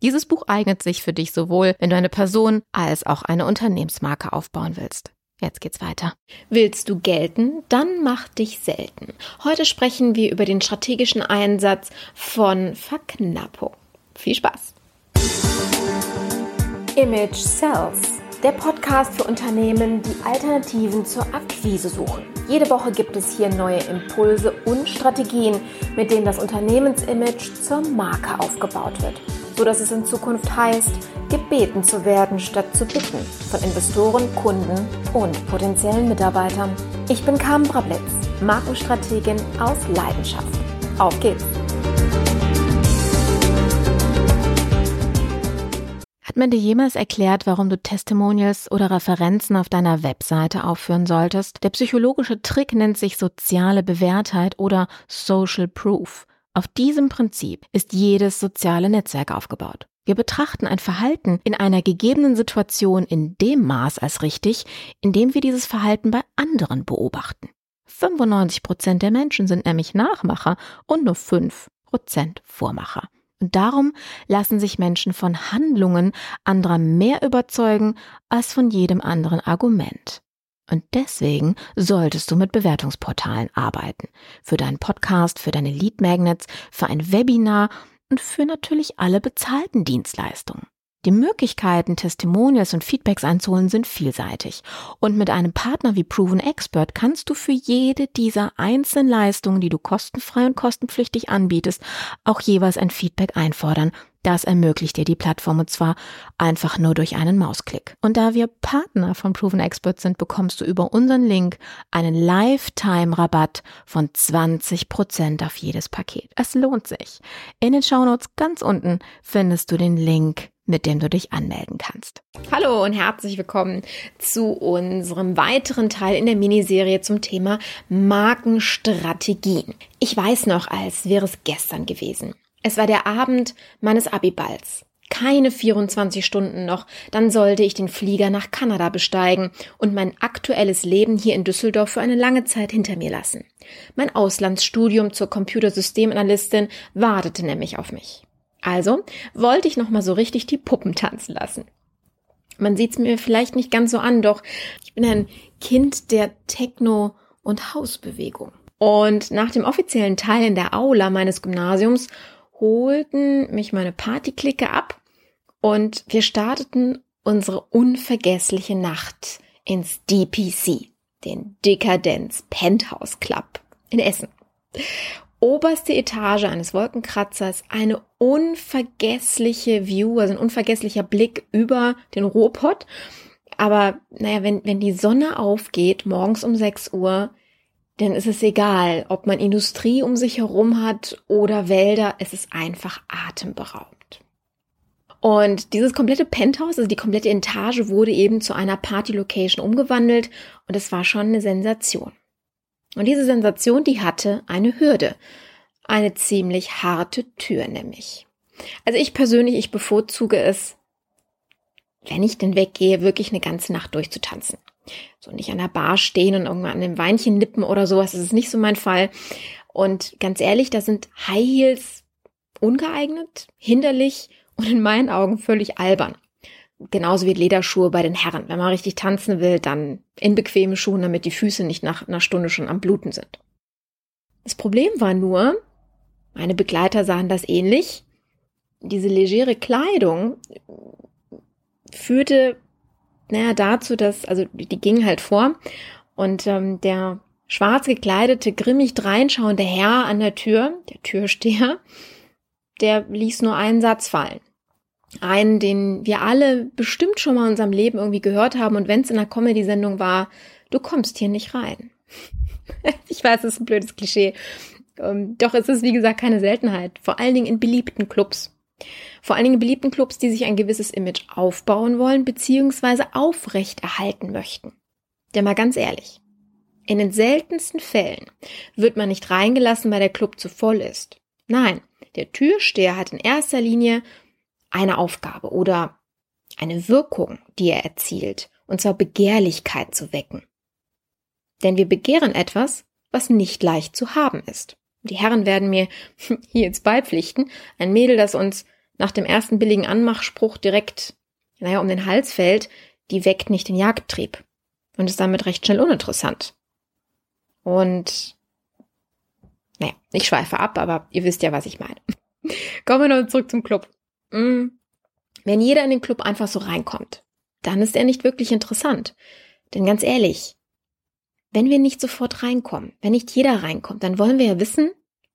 Dieses Buch eignet sich für dich sowohl, wenn du eine Person als auch eine Unternehmensmarke aufbauen willst. Jetzt geht's weiter. Willst du gelten? Dann mach dich selten. Heute sprechen wir über den strategischen Einsatz von Verknappung. Viel Spaß! Image Sells, der Podcast für Unternehmen, die Alternativen zur Akquise suchen. Jede Woche gibt es hier neue Impulse und Strategien, mit denen das Unternehmensimage zur Marke aufgebaut wird so dass es in Zukunft heißt, gebeten zu werden statt zu bitten von Investoren, Kunden und potenziellen Mitarbeitern. Ich bin Carmen Brablitz, Markenstrategin aus Leidenschaft. Auf geht's! Hat man dir jemals erklärt, warum du Testimonials oder Referenzen auf deiner Webseite aufführen solltest? Der psychologische Trick nennt sich soziale Bewährtheit oder Social Proof. Auf diesem Prinzip ist jedes soziale Netzwerk aufgebaut. Wir betrachten ein Verhalten in einer gegebenen Situation in dem Maß als richtig, in dem wir dieses Verhalten bei anderen beobachten. 95 Prozent der Menschen sind nämlich Nachmacher und nur 5 Prozent Vormacher. Und darum lassen sich Menschen von Handlungen anderer mehr überzeugen als von jedem anderen Argument. Und deswegen solltest du mit Bewertungsportalen arbeiten. Für deinen Podcast, für deine Lead Magnets, für ein Webinar und für natürlich alle bezahlten Dienstleistungen. Die Möglichkeiten, Testimonials und Feedbacks einzuholen, sind vielseitig. Und mit einem Partner wie Proven Expert kannst du für jede dieser einzelnen Leistungen, die du kostenfrei und kostenpflichtig anbietest, auch jeweils ein Feedback einfordern, das ermöglicht dir die Plattform und zwar einfach nur durch einen Mausklick. Und da wir Partner von Proven Expert sind, bekommst du über unseren Link einen Lifetime-Rabatt von 20% auf jedes Paket. Es lohnt sich. In den Shownotes ganz unten findest du den Link mit dem du dich anmelden kannst. Hallo und herzlich willkommen zu unserem weiteren Teil in der Miniserie zum Thema Markenstrategien. Ich weiß noch, als wäre es gestern gewesen. Es war der Abend meines Abiballs. Keine 24 Stunden noch, dann sollte ich den Flieger nach Kanada besteigen und mein aktuelles Leben hier in Düsseldorf für eine lange Zeit hinter mir lassen. Mein Auslandsstudium zur Computersystemanalystin wartete nämlich auf mich. Also wollte ich noch mal so richtig die Puppen tanzen lassen. Man sieht's mir vielleicht nicht ganz so an, doch ich bin ein Kind der Techno- und Hausbewegung. Und nach dem offiziellen Teil in der Aula meines Gymnasiums holten mich meine Partyklicke ab und wir starteten unsere unvergessliche Nacht ins DPC, den Dekadenz Penthouse Club in Essen. Oberste Etage eines Wolkenkratzers, eine unvergessliche View, also ein unvergesslicher Blick über den Ruhrpott. Aber naja, wenn, wenn die Sonne aufgeht, morgens um 6 Uhr, denn es ist egal, ob man Industrie um sich herum hat oder Wälder, es ist einfach atemberaubend. Und dieses komplette Penthouse, also die komplette Etage, wurde eben zu einer Party-Location umgewandelt und es war schon eine Sensation. Und diese Sensation, die hatte eine Hürde. Eine ziemlich harte Tür nämlich. Also ich persönlich, ich bevorzuge es, wenn ich denn weggehe, wirklich eine ganze Nacht durchzutanzen. So nicht an der Bar stehen und irgendwann an einem Weinchen nippen oder sowas. Das ist nicht so mein Fall. Und ganz ehrlich, da sind High Heels ungeeignet, hinderlich und in meinen Augen völlig albern. Genauso wie Lederschuhe bei den Herren. Wenn man richtig tanzen will, dann in bequeme Schuhen, damit die Füße nicht nach einer Stunde schon am Bluten sind. Das Problem war nur, meine Begleiter sahen das ähnlich. Diese legere Kleidung führte naja, dazu, dass, also die gingen halt vor und ähm, der schwarz gekleidete, grimmig dreinschauende Herr an der Tür, der Türsteher, der ließ nur einen Satz fallen. Einen, den wir alle bestimmt schon mal in unserem Leben irgendwie gehört haben und wenn es in einer Comedy-Sendung war, du kommst hier nicht rein. ich weiß, es ist ein blödes Klischee. Ähm, doch es ist, wie gesagt, keine Seltenheit. Vor allen Dingen in beliebten Clubs. Vor allen Dingen beliebten Clubs, die sich ein gewisses Image aufbauen wollen bzw. aufrechterhalten möchten. Denn mal ganz ehrlich, in den seltensten Fällen wird man nicht reingelassen, weil der Club zu voll ist. Nein, der Türsteher hat in erster Linie eine Aufgabe oder eine Wirkung, die er erzielt, und zwar Begehrlichkeit zu wecken. Denn wir begehren etwas, was nicht leicht zu haben ist. Die Herren werden mir hier jetzt beipflichten, ein Mädel, das uns nach dem ersten billigen Anmachspruch direkt, naja, um den Hals fällt, die weckt nicht den Jagdtrieb und ist damit recht schnell uninteressant. Und, naja, ich schweife ab, aber ihr wisst ja, was ich meine. Kommen wir noch zurück zum Club. Mm. Wenn jeder in den Club einfach so reinkommt, dann ist er nicht wirklich interessant. Denn ganz ehrlich, wenn wir nicht sofort reinkommen, wenn nicht jeder reinkommt, dann wollen wir ja wissen,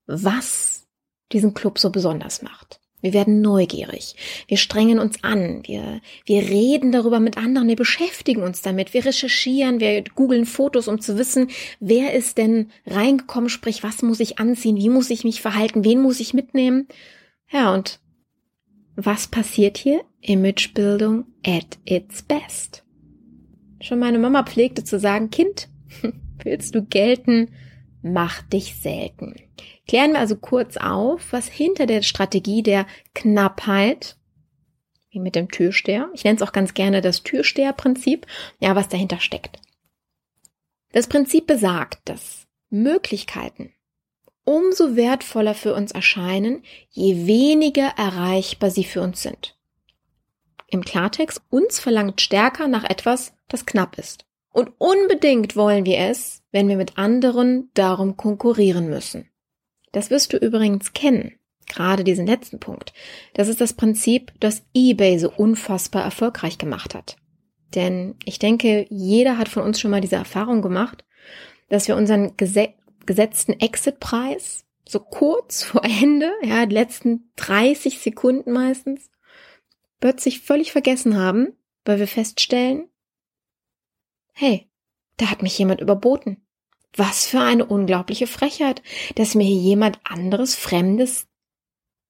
was diesen Club so besonders macht. Wir werden neugierig. Wir strengen uns an. Wir, wir reden darüber mit anderen. Wir beschäftigen uns damit. Wir recherchieren. Wir googeln Fotos, um zu wissen, wer ist denn reingekommen, sprich, was muss ich anziehen? Wie muss ich mich verhalten? Wen muss ich mitnehmen? Ja, und was passiert hier? Imagebildung at its best. Schon meine Mama pflegte zu sagen, Kind, willst du gelten? Mach dich selten. Klären wir also kurz auf, was hinter der Strategie der Knappheit, wie mit dem Türsteher, ich nenne es auch ganz gerne das Türsteherprinzip, ja, was dahinter steckt. Das Prinzip besagt, dass Möglichkeiten umso wertvoller für uns erscheinen, je weniger erreichbar sie für uns sind. Im Klartext, uns verlangt stärker nach etwas, das knapp ist. Und unbedingt wollen wir es, wenn wir mit anderen darum konkurrieren müssen. Das wirst du übrigens kennen. Gerade diesen letzten Punkt. Das ist das Prinzip, das eBay so unfassbar erfolgreich gemacht hat. Denn ich denke, jeder hat von uns schon mal diese Erfahrung gemacht, dass wir unseren gesetzten Exit-Preis so kurz vor Ende, ja, die letzten 30 Sekunden meistens, plötzlich völlig vergessen haben, weil wir feststellen, hey, da hat mich jemand überboten. Was für eine unglaubliche Frechheit, dass mir hier jemand anderes Fremdes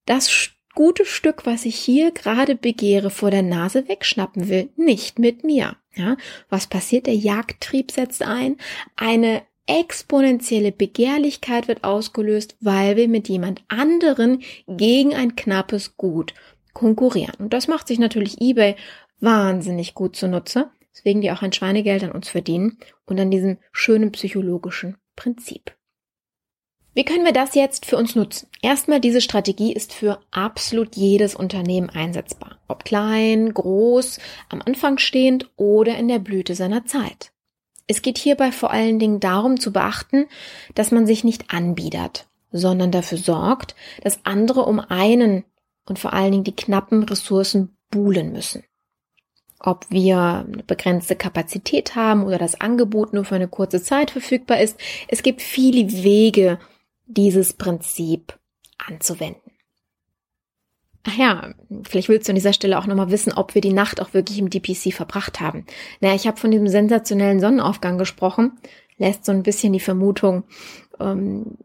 das gute Stück, was ich hier gerade begehre, vor der Nase wegschnappen will, nicht mit mir. Ja, was passiert? Der Jagdtrieb setzt ein. Eine exponentielle Begehrlichkeit wird ausgelöst, weil wir mit jemand anderen gegen ein knappes Gut konkurrieren. Und das macht sich natürlich eBay wahnsinnig gut zunutze, weswegen die auch ein Schweinegeld an uns verdienen und an diesem schönen psychologischen Prinzip. Wie können wir das jetzt für uns nutzen? Erstmal, diese Strategie ist für absolut jedes Unternehmen einsetzbar. Ob klein, groß, am Anfang stehend oder in der Blüte seiner Zeit. Es geht hierbei vor allen Dingen darum zu beachten, dass man sich nicht anbiedert, sondern dafür sorgt, dass andere um einen und vor allen Dingen die knappen Ressourcen buhlen müssen ob wir eine begrenzte Kapazität haben oder das Angebot nur für eine kurze Zeit verfügbar ist. Es gibt viele Wege, dieses Prinzip anzuwenden. Ach ja, vielleicht willst du an dieser Stelle auch nochmal wissen, ob wir die Nacht auch wirklich im DPC verbracht haben. Naja, ich habe von diesem sensationellen Sonnenaufgang gesprochen, lässt so ein bisschen die Vermutung ähm,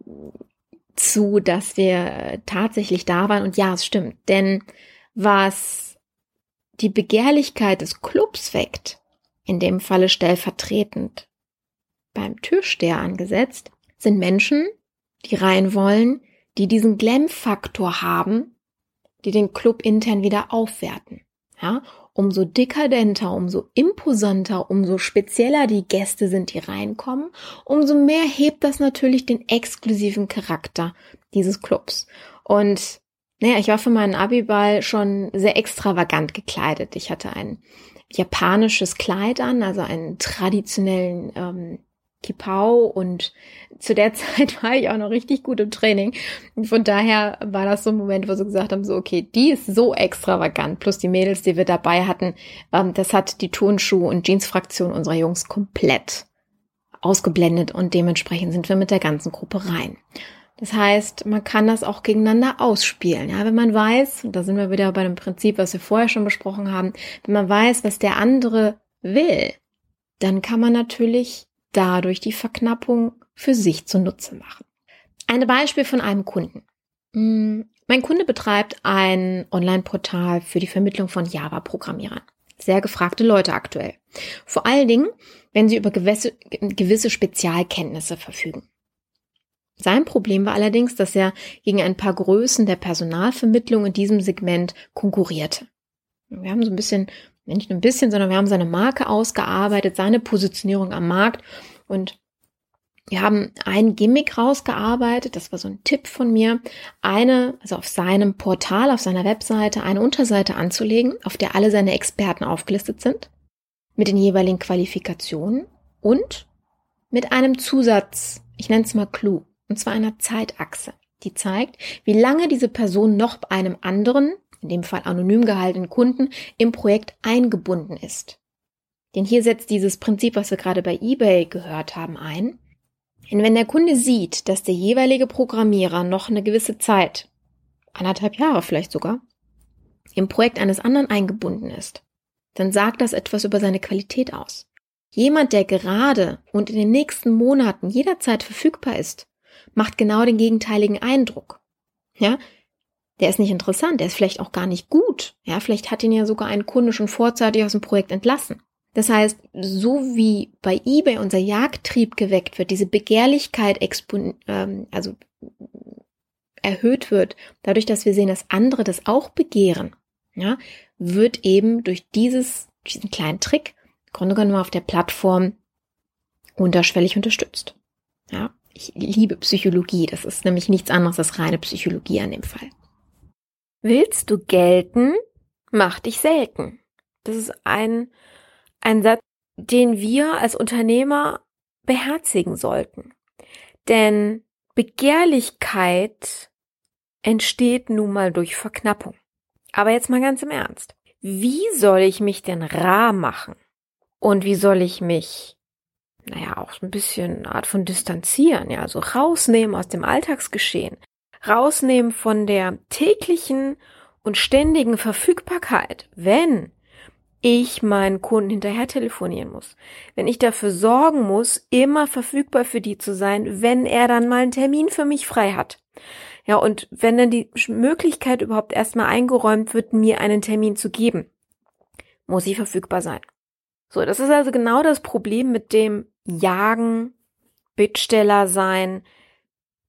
zu, dass wir tatsächlich da waren. Und ja, es stimmt. Denn was die Begehrlichkeit des Clubs weckt, in dem Falle stellvertretend beim Türsteher angesetzt, sind Menschen, die rein wollen, die diesen Glam-Faktor haben, die den Club intern wieder aufwerten. Ja, umso dekadenter, umso imposanter, umso spezieller die Gäste sind, die reinkommen, umso mehr hebt das natürlich den exklusiven Charakter dieses Clubs. Und naja, ich war für meinen Abiball schon sehr extravagant gekleidet. Ich hatte ein japanisches Kleid an, also einen traditionellen ähm, Kipau und zu der Zeit war ich auch noch richtig gut im Training. Und von daher war das so ein Moment, wo sie gesagt haben, so okay, die ist so extravagant, plus die Mädels, die wir dabei hatten, ähm, das hat die Turnschuh- und Jeansfraktion unserer Jungs komplett ausgeblendet und dementsprechend sind wir mit der ganzen Gruppe rein. Das heißt, man kann das auch gegeneinander ausspielen. Ja, wenn man weiß, und da sind wir wieder bei dem Prinzip, was wir vorher schon besprochen haben, wenn man weiß, was der andere will, dann kann man natürlich dadurch die Verknappung für sich zunutze machen. Ein Beispiel von einem Kunden. Hm, Mein Kunde betreibt ein Online-Portal für die Vermittlung von Java-Programmierern. Sehr gefragte Leute aktuell. Vor allen Dingen, wenn sie über gewisse, gewisse Spezialkenntnisse verfügen. Sein Problem war allerdings, dass er gegen ein paar Größen der Personalvermittlung in diesem Segment konkurrierte. Wir haben so ein bisschen, nicht nur ein bisschen, sondern wir haben seine Marke ausgearbeitet, seine Positionierung am Markt und wir haben ein Gimmick rausgearbeitet, das war so ein Tipp von mir, eine, also auf seinem Portal, auf seiner Webseite, eine Unterseite anzulegen, auf der alle seine Experten aufgelistet sind, mit den jeweiligen Qualifikationen und mit einem Zusatz, ich nenne es mal Clou und zwar einer Zeitachse, die zeigt, wie lange diese Person noch bei einem anderen, in dem Fall anonym gehaltenen Kunden, im Projekt eingebunden ist. Denn hier setzt dieses Prinzip, was wir gerade bei eBay gehört haben, ein. Denn wenn der Kunde sieht, dass der jeweilige Programmierer noch eine gewisse Zeit, anderthalb Jahre vielleicht sogar, im Projekt eines anderen eingebunden ist, dann sagt das etwas über seine Qualität aus. Jemand, der gerade und in den nächsten Monaten jederzeit verfügbar ist, macht genau den gegenteiligen Eindruck. Ja, der ist nicht interessant, der ist vielleicht auch gar nicht gut. Ja, vielleicht hat ihn ja sogar ein Kunde schon vorzeitig aus dem Projekt entlassen. Das heißt, so wie bei eBay unser Jagdtrieb geweckt wird, diese Begehrlichkeit ähm, also erhöht wird, dadurch, dass wir sehen, dass andere das auch begehren, ja, wird eben durch dieses, diesen kleinen Trick, im Grunde genommen auf der Plattform unterschwellig unterstützt. Ja, ich liebe Psychologie. Das ist nämlich nichts anderes als reine Psychologie an dem Fall. Willst du gelten? Mach dich selten. Das ist ein, ein Satz, den wir als Unternehmer beherzigen sollten. Denn Begehrlichkeit entsteht nun mal durch Verknappung. Aber jetzt mal ganz im Ernst. Wie soll ich mich denn rar machen? Und wie soll ich mich naja, auch so ein bisschen eine Art von Distanzieren, ja, also rausnehmen aus dem Alltagsgeschehen, rausnehmen von der täglichen und ständigen Verfügbarkeit, wenn ich meinen Kunden hinterher telefonieren muss, wenn ich dafür sorgen muss, immer verfügbar für die zu sein, wenn er dann mal einen Termin für mich frei hat. Ja, und wenn dann die Möglichkeit überhaupt erstmal eingeräumt wird, mir einen Termin zu geben, muss ich verfügbar sein. So, das ist also genau das Problem mit dem Jagen, Bittsteller sein,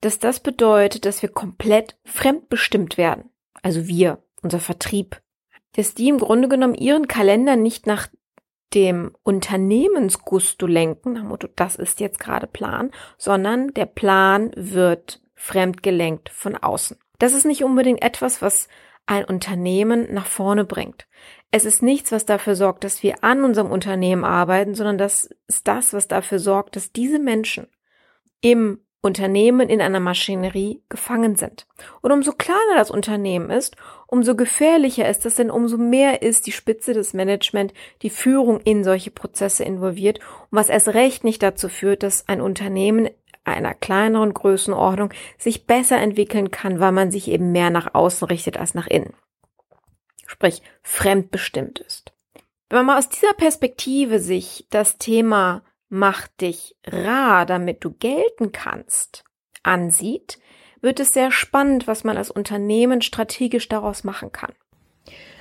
dass das bedeutet, dass wir komplett fremdbestimmt werden. Also wir, unser Vertrieb. Dass die im Grunde genommen ihren Kalender nicht nach dem Unternehmensgusto lenken, nach Motto, das ist jetzt gerade Plan, sondern der Plan wird fremdgelenkt von außen. Das ist nicht unbedingt etwas, was ein Unternehmen nach vorne bringt. Es ist nichts, was dafür sorgt, dass wir an unserem Unternehmen arbeiten, sondern das ist das, was dafür sorgt, dass diese Menschen im Unternehmen in einer Maschinerie gefangen sind. Und umso kleiner das Unternehmen ist, umso gefährlicher ist es, denn umso mehr ist die Spitze des Management, die Führung in solche Prozesse involviert und was erst recht nicht dazu führt, dass ein Unternehmen einer kleineren Größenordnung sich besser entwickeln kann, weil man sich eben mehr nach außen richtet als nach innen. Sprich, fremdbestimmt ist. Wenn man mal aus dieser Perspektive sich das Thema Mach dich rar, damit du gelten kannst, ansieht, wird es sehr spannend, was man als Unternehmen strategisch daraus machen kann.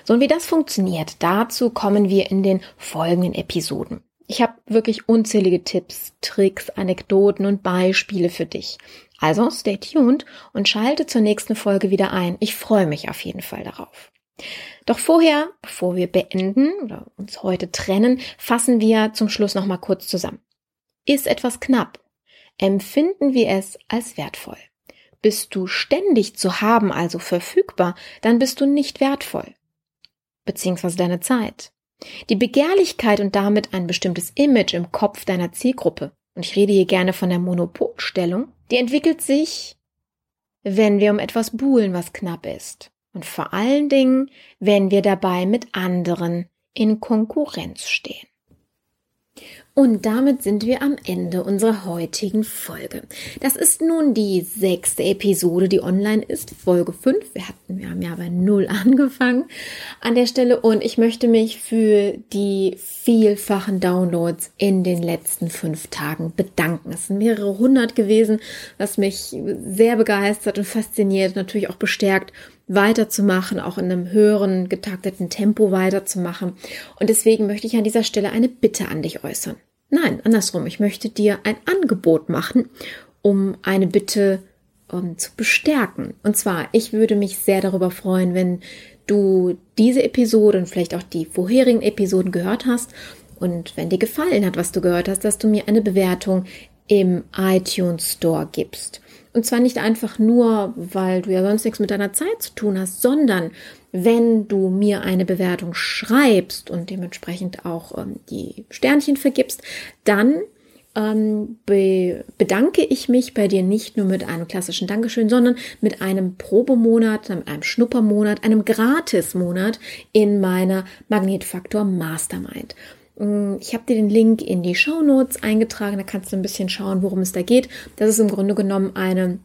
So, und wie das funktioniert, dazu kommen wir in den folgenden Episoden. Ich habe wirklich unzählige Tipps, Tricks, Anekdoten und Beispiele für dich. Also stay tuned und schalte zur nächsten Folge wieder ein. Ich freue mich auf jeden Fall darauf. Doch vorher, bevor wir beenden oder uns heute trennen, fassen wir zum Schluss noch mal kurz zusammen. Ist etwas knapp? Empfinden wir es als wertvoll? Bist du ständig zu haben, also verfügbar, dann bist du nicht wertvoll. Beziehungsweise deine Zeit. Die Begehrlichkeit und damit ein bestimmtes Image im Kopf deiner Zielgruppe, und ich rede hier gerne von der Monopolstellung, die entwickelt sich, wenn wir um etwas buhlen, was knapp ist. Und vor allen Dingen, wenn wir dabei mit anderen in Konkurrenz stehen. Und damit sind wir am Ende unserer heutigen Folge. Das ist nun die sechste Episode, die online ist, Folge 5. Wir hatten, wir haben ja bei Null angefangen an der Stelle und ich möchte mich für die vielfachen Downloads in den letzten fünf Tagen bedanken. Es sind mehrere hundert gewesen, was mich sehr begeistert und fasziniert, natürlich auch bestärkt, weiterzumachen, auch in einem höheren getakteten Tempo weiterzumachen. Und deswegen möchte ich an dieser Stelle eine Bitte an dich äußern. Nein, andersrum. Ich möchte dir ein Angebot machen, um eine Bitte um, zu bestärken. Und zwar, ich würde mich sehr darüber freuen, wenn du diese Episode und vielleicht auch die vorherigen Episoden gehört hast und wenn dir gefallen hat, was du gehört hast, dass du mir eine Bewertung im iTunes Store gibst. Und zwar nicht einfach nur, weil du ja sonst nichts mit deiner Zeit zu tun hast, sondern wenn du mir eine Bewertung schreibst und dementsprechend auch ähm, die Sternchen vergibst, dann ähm, be bedanke ich mich bei dir nicht nur mit einem klassischen Dankeschön, sondern mit einem Probemonat, einem Schnuppermonat, einem Gratismonat in meiner Magnetfaktor Mastermind. Mm, ich habe dir den Link in die Show Notes eingetragen, da kannst du ein bisschen schauen, worum es da geht. Das ist im Grunde genommen eine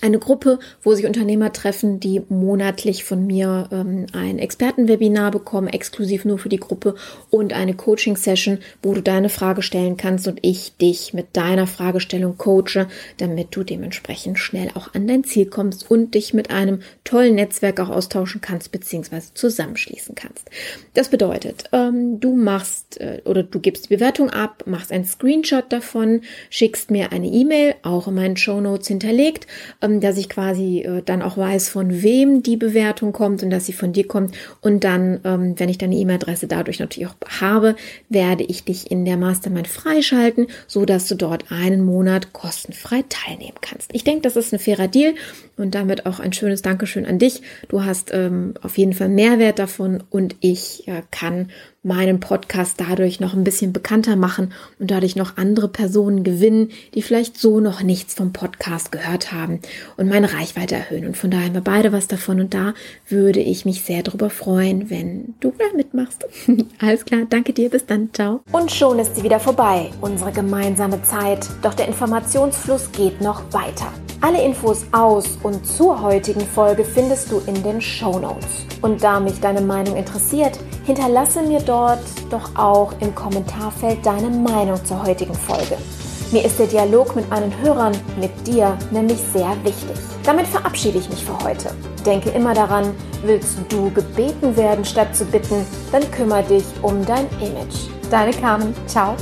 eine Gruppe, wo sich Unternehmer treffen, die monatlich von mir ähm, ein Expertenwebinar bekommen, exklusiv nur für die Gruppe und eine Coaching-Session, wo du deine Frage stellen kannst und ich dich mit deiner Fragestellung coache, damit du dementsprechend schnell auch an dein Ziel kommst und dich mit einem tollen Netzwerk auch austauschen kannst beziehungsweise zusammenschließen kannst. Das bedeutet, ähm, du machst äh, oder du gibst die Bewertung ab, machst einen Screenshot davon, schickst mir eine E-Mail, auch in meinen Show Notes hinterlegt dass ich quasi äh, dann auch weiß, von wem die Bewertung kommt und dass sie von dir kommt. Und dann, ähm, wenn ich deine E-Mail-Adresse dadurch natürlich auch habe, werde ich dich in der Mastermind freischalten, so dass du dort einen Monat kostenfrei teilnehmen kannst. Ich denke, das ist ein fairer Deal und damit auch ein schönes Dankeschön an dich. Du hast ähm, auf jeden Fall Mehrwert davon und ich äh, kann meinen Podcast dadurch noch ein bisschen bekannter machen und dadurch noch andere Personen gewinnen, die vielleicht so noch nichts vom Podcast gehört haben und meine Reichweite erhöhen. Und von daher haben wir beide was davon und da würde ich mich sehr darüber freuen, wenn du da mitmachst. Alles klar, danke dir, bis dann, ciao. Und schon ist sie wieder vorbei, unsere gemeinsame Zeit, doch der Informationsfluss geht noch weiter. Alle Infos aus und zur heutigen Folge findest du in den Show Notes. Und da mich deine Meinung interessiert, hinterlasse mir dort doch auch im Kommentarfeld deine Meinung zur heutigen Folge. Mir ist der Dialog mit meinen Hörern, mit dir, nämlich sehr wichtig. Damit verabschiede ich mich für heute. Denke immer daran, willst du gebeten werden statt zu bitten, dann kümmere dich um dein Image. Deine Carmen. Ciao.